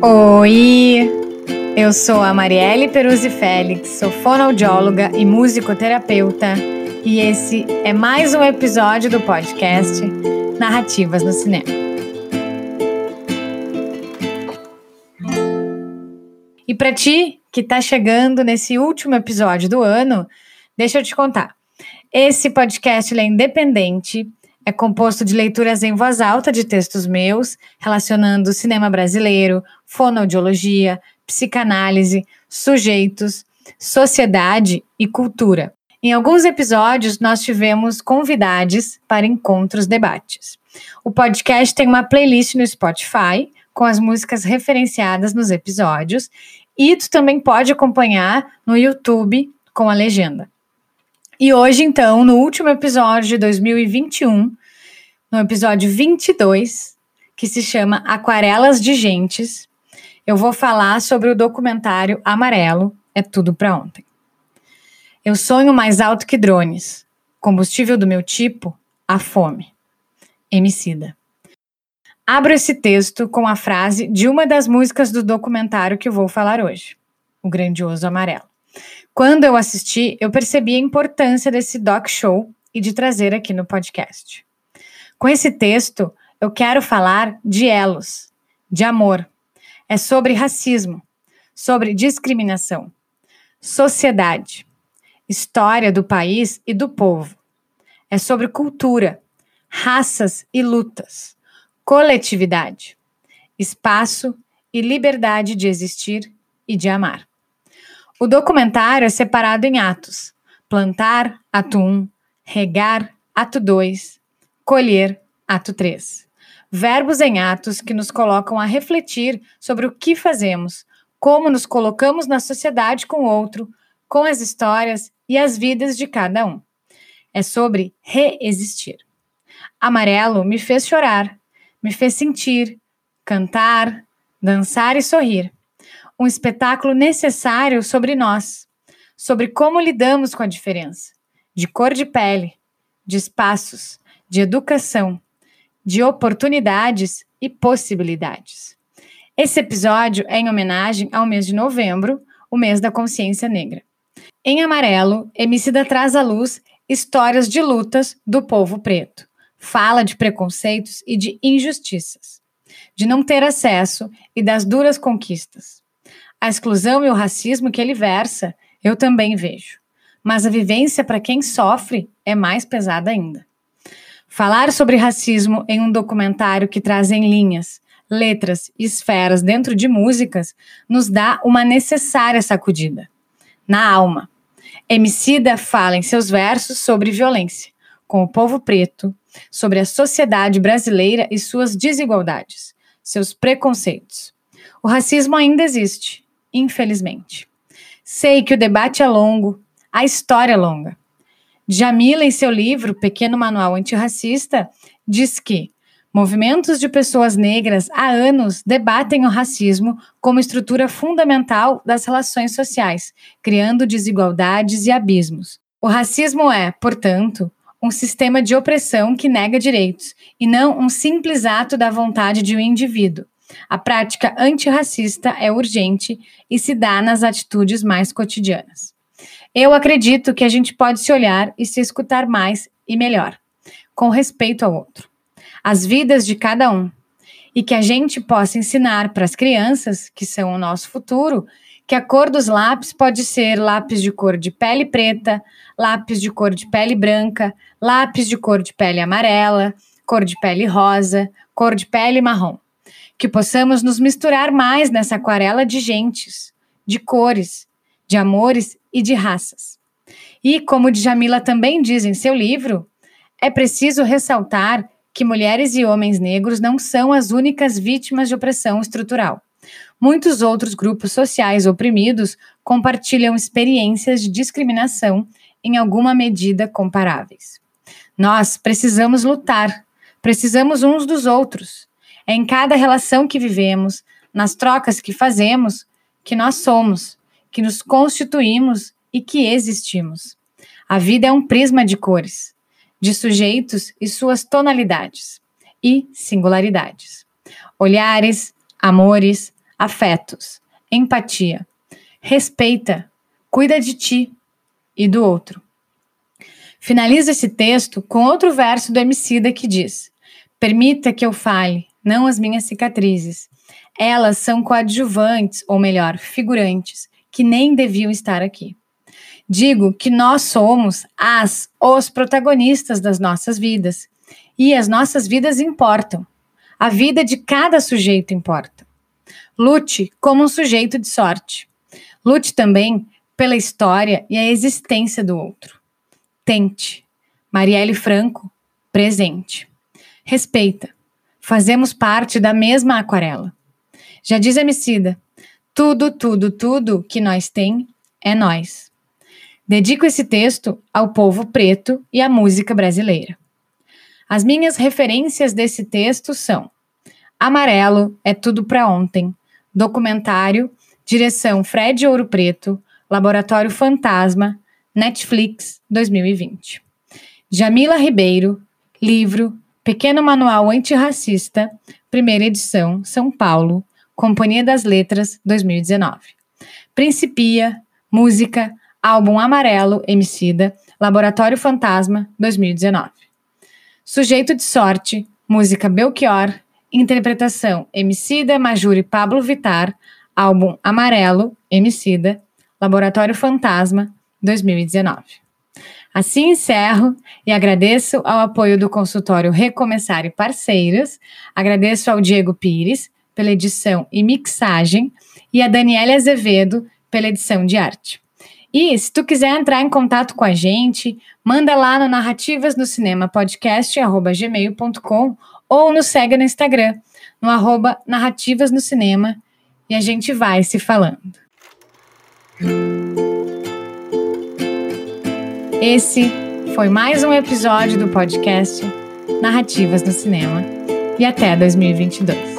Oi, eu sou a Marielle Peruzzi Félix, sou fonoaudióloga e musicoterapeuta, e esse é mais um episódio do podcast Narrativas no Cinema. E para ti que está chegando nesse último episódio do ano, deixa eu te contar. Esse podcast é independente, é composto de leituras em voz alta de textos meus, relacionando cinema brasileiro, fonoaudiologia, psicanálise, sujeitos, sociedade e cultura. Em alguns episódios, nós tivemos convidados para encontros debates. O podcast tem uma playlist no Spotify com as músicas referenciadas nos episódios e tu também pode acompanhar no YouTube com a legenda. E hoje, então, no último episódio de 2021, no episódio 22, que se chama Aquarelas de Gentes, eu vou falar sobre o documentário Amarelo é Tudo para Ontem. Eu sonho mais alto que drones. Combustível do meu tipo, a fome. Emicida. Abro esse texto com a frase de uma das músicas do documentário que vou falar hoje, O Grandioso Amarelo. Quando eu assisti, eu percebi a importância desse doc show e de trazer aqui no podcast. Com esse texto, eu quero falar de elos, de amor. É sobre racismo, sobre discriminação, sociedade, história do país e do povo. É sobre cultura, raças e lutas, coletividade, espaço e liberdade de existir e de amar. O documentário é separado em atos: plantar, ato 1, regar, ato 2, colher, ato 3. Verbos em atos que nos colocam a refletir sobre o que fazemos, como nos colocamos na sociedade com o outro, com as histórias e as vidas de cada um. É sobre reexistir. Amarelo me fez chorar, me fez sentir, cantar, dançar e sorrir um espetáculo necessário sobre nós, sobre como lidamos com a diferença, de cor de pele, de espaços, de educação, de oportunidades e possibilidades. Esse episódio é em homenagem ao mês de novembro, o mês da consciência negra. Em amarelo, Emicida traz à luz histórias de lutas do povo preto. Fala de preconceitos e de injustiças, de não ter acesso e das duras conquistas. A exclusão e o racismo que ele versa, eu também vejo. Mas a vivência para quem sofre é mais pesada ainda. Falar sobre racismo em um documentário que traz em linhas, letras e esferas dentro de músicas nos dá uma necessária sacudida. Na alma. Emicida fala em seus versos sobre violência, com o povo preto, sobre a sociedade brasileira e suas desigualdades, seus preconceitos. O racismo ainda existe, infelizmente. Sei que o debate é longo, a história é longa. Jamila, em seu livro Pequeno Manual Antirracista, diz que movimentos de pessoas negras há anos debatem o racismo como estrutura fundamental das relações sociais, criando desigualdades e abismos. O racismo é, portanto, um sistema de opressão que nega direitos e não um simples ato da vontade de um indivíduo, a prática antirracista é urgente e se dá nas atitudes mais cotidianas. Eu acredito que a gente pode se olhar e se escutar mais e melhor, com respeito ao outro, as vidas de cada um, e que a gente possa ensinar para as crianças, que são o nosso futuro, que a cor dos lápis pode ser lápis de cor de pele preta, lápis de cor de pele branca, lápis de cor de pele amarela, cor de pele rosa, cor de pele marrom que possamos nos misturar mais nessa aquarela de gentes, de cores, de amores e de raças. E, como Djamila também diz em seu livro, é preciso ressaltar que mulheres e homens negros não são as únicas vítimas de opressão estrutural. Muitos outros grupos sociais oprimidos compartilham experiências de discriminação em alguma medida comparáveis. Nós precisamos lutar, precisamos uns dos outros. É em cada relação que vivemos, nas trocas que fazemos, que nós somos, que nos constituímos e que existimos. A vida é um prisma de cores, de sujeitos e suas tonalidades e singularidades. Olhares, amores, afetos, empatia. Respeita, cuida de ti e do outro. Finaliza esse texto com outro verso do Emicida que diz: Permita que eu fale, não as minhas cicatrizes. Elas são coadjuvantes, ou melhor, figurantes, que nem deviam estar aqui. Digo que nós somos as, os protagonistas das nossas vidas. E as nossas vidas importam. A vida de cada sujeito importa. Lute como um sujeito de sorte. Lute também pela história e a existência do outro. Tente. Marielle Franco, presente. Respeita. Fazemos parte da mesma aquarela. Já diz Emicida, tudo, tudo, tudo que nós tem é nós. Dedico esse texto ao povo preto e à música brasileira. As minhas referências desse texto são Amarelo é tudo para ontem, documentário, direção Fred Ouro Preto, Laboratório Fantasma, Netflix 2020. Jamila Ribeiro, livro Pequeno Manual Antirracista, primeira edição, São Paulo, Companhia das Letras 2019. Principia, música, álbum Amarelo, Emicida, Laboratório Fantasma 2019. Sujeito de Sorte, música Belchior, interpretação Emicida, Majuri Pablo Vitar, álbum Amarelo, Emicida, Laboratório Fantasma 2019. Assim encerro e agradeço ao apoio do consultório Recomeçar e Parceiros, agradeço ao Diego Pires pela edição e mixagem e a Daniela Azevedo pela edição de arte. E se tu quiser entrar em contato com a gente, manda lá no Narrativas no Cinema Podcast, gmail.com ou nos segue no Instagram, no arroba Narrativas no Cinema, e a gente vai se falando. Esse foi mais um episódio do podcast Narrativas no Cinema e até 2022.